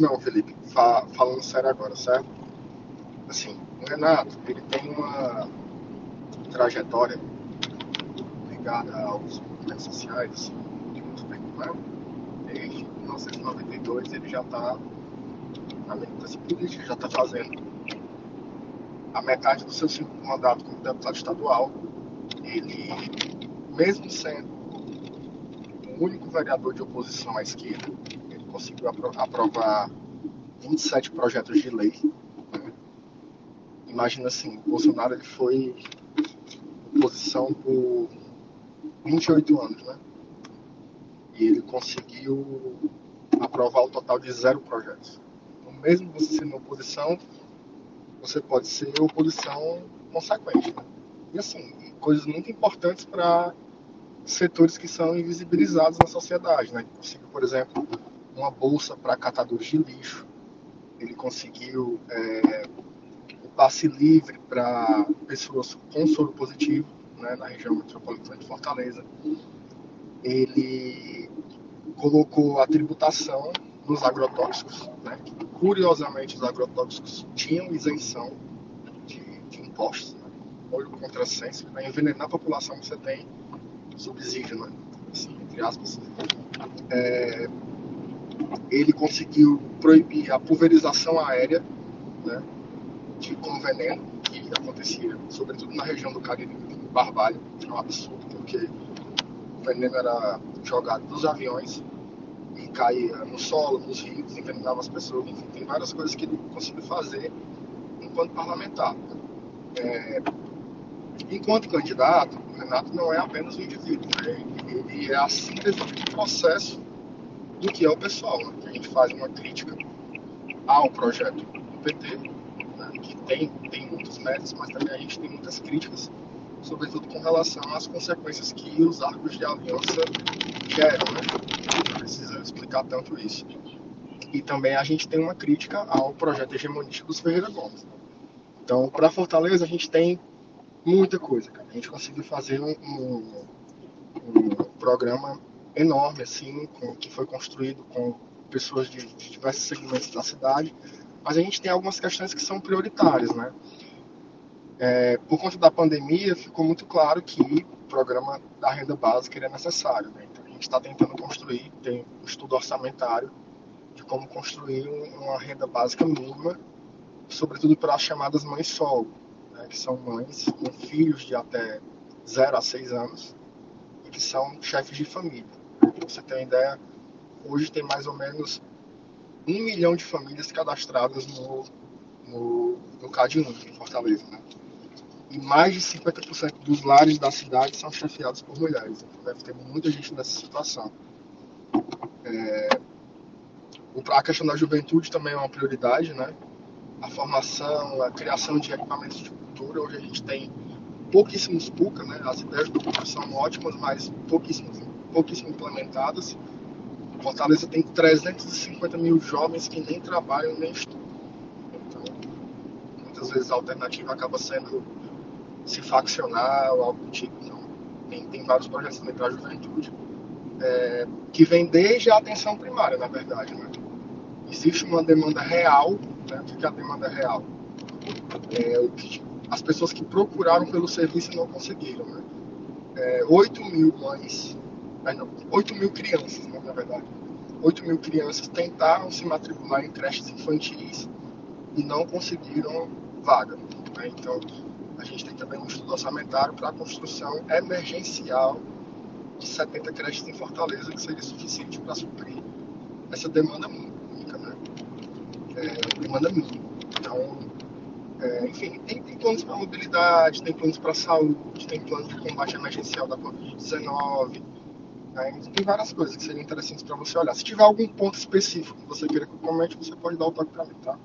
Não, Felipe, fa falando sério agora, certo? Assim, o Renato, ele tem uma trajetória ligada aos movimentos sociais, assim, de muito tempo, né? Desde 1992 ele já está na militância política, já está fazendo a metade do seu segundo mandato como deputado estadual. Ele, mesmo sendo o único vereador de oposição à esquerda, conseguiu apro aprovar 27 projetos de lei. Né? Imagina assim, o Bolsonaro ele foi oposição por 28 anos, né? E ele conseguiu aprovar o total de zero projetos. Então, mesmo você sendo oposição, você pode ser oposição consequente. Né? E assim, coisas muito importantes para setores que são invisibilizados na sociedade. Né? Conseguiu, por exemplo, uma bolsa para catadores de lixo. Ele conseguiu é, o passe livre para pessoas com soro positivo né, na região metropolitana de Fortaleza. Ele colocou a tributação nos agrotóxicos. Né? Curiosamente, os agrotóxicos tinham isenção de, de impostos. Né? Olho contra senso, para envenenar a população, você tem subsídio, né? assim, entre aspas. É, ele conseguiu proibir a pulverização aérea né, de, com veneno, que acontecia sobretudo na região do Caribe, em Barbalho, que é um absurdo, porque o veneno era jogado dos aviões e caía no solo, nos rios, envenenava as pessoas, enfim, tem várias coisas que ele conseguiu fazer enquanto parlamentar. É, enquanto candidato, o Renato não é apenas um indivíduo, né? ele é a síntese do processo do que é o pessoal, né? que a gente faz uma crítica ao projeto do PT, né? que tem, tem muitos méritos, mas também a gente tem muitas críticas, sobretudo com relação às consequências que os arcos de aliança geram. Né? Não precisa explicar tanto isso. E também a gente tem uma crítica ao projeto hegemonístico dos Ferreira Gomes. Então, para Fortaleza, a gente tem muita coisa. Cara. A gente conseguiu fazer um, um, um programa enorme, assim, com, que foi construído com pessoas de, de, diversos segmentos da cidade, mas a gente tem algumas questões que são prioritárias, né? É, por conta da pandemia, ficou muito claro que o programa da renda básica é necessário, né? Então a gente está tentando construir, tem um estudo orçamentário de como construir uma renda básica mínima, sobretudo para as chamadas mães solo, né? que são mães com filhos de até 0 a 6 anos e que são chefes de família. Para você ter uma ideia, hoje tem mais ou menos um milhão de famílias cadastradas no, no, no CAD1, em Fortaleza. Né? E mais de 50% dos lares da cidade são chefiados por mulheres. Então deve ter muita gente nessa situação. É, a questão da juventude também é uma prioridade, né? A formação, a criação de equipamentos de cultura. Hoje a gente tem pouquíssimos PUCA, né? As ideias do PUCA são ótimas, mas pouquíssimos pouquíssimo implementadas. Fortaleza tem 350 mil jovens que nem trabalham nem estudam. Então, muitas vezes a alternativa acaba sendo se faccionar ou algo do tipo. Então, tem, tem vários projetos também para a juventude é, que vem desde a atenção primária, na verdade. Né? Existe uma demanda real. Né? O que é a demanda real? É, que, as pessoas que procuraram pelo serviço não conseguiram. Né? É, 8 mil mães não, 8 mil crianças, né, na verdade. 8 mil crianças tentaram se matricular em creches infantis e não conseguiram vaga. Né? Então, a gente tem também um estudo orçamentário para a construção emergencial de 70 creches em Fortaleza, que seria suficiente para suprir essa demanda única, né? É, demanda mínima. Então, é, enfim, tem, tem planos para mobilidade, tem planos para saúde, tem planos de combate emergencial da Covid-19, né? Tem várias coisas que seriam interessantes para você olhar. Se tiver algum ponto específico que você queira que eu comente, você pode dar o toque para mim, tá?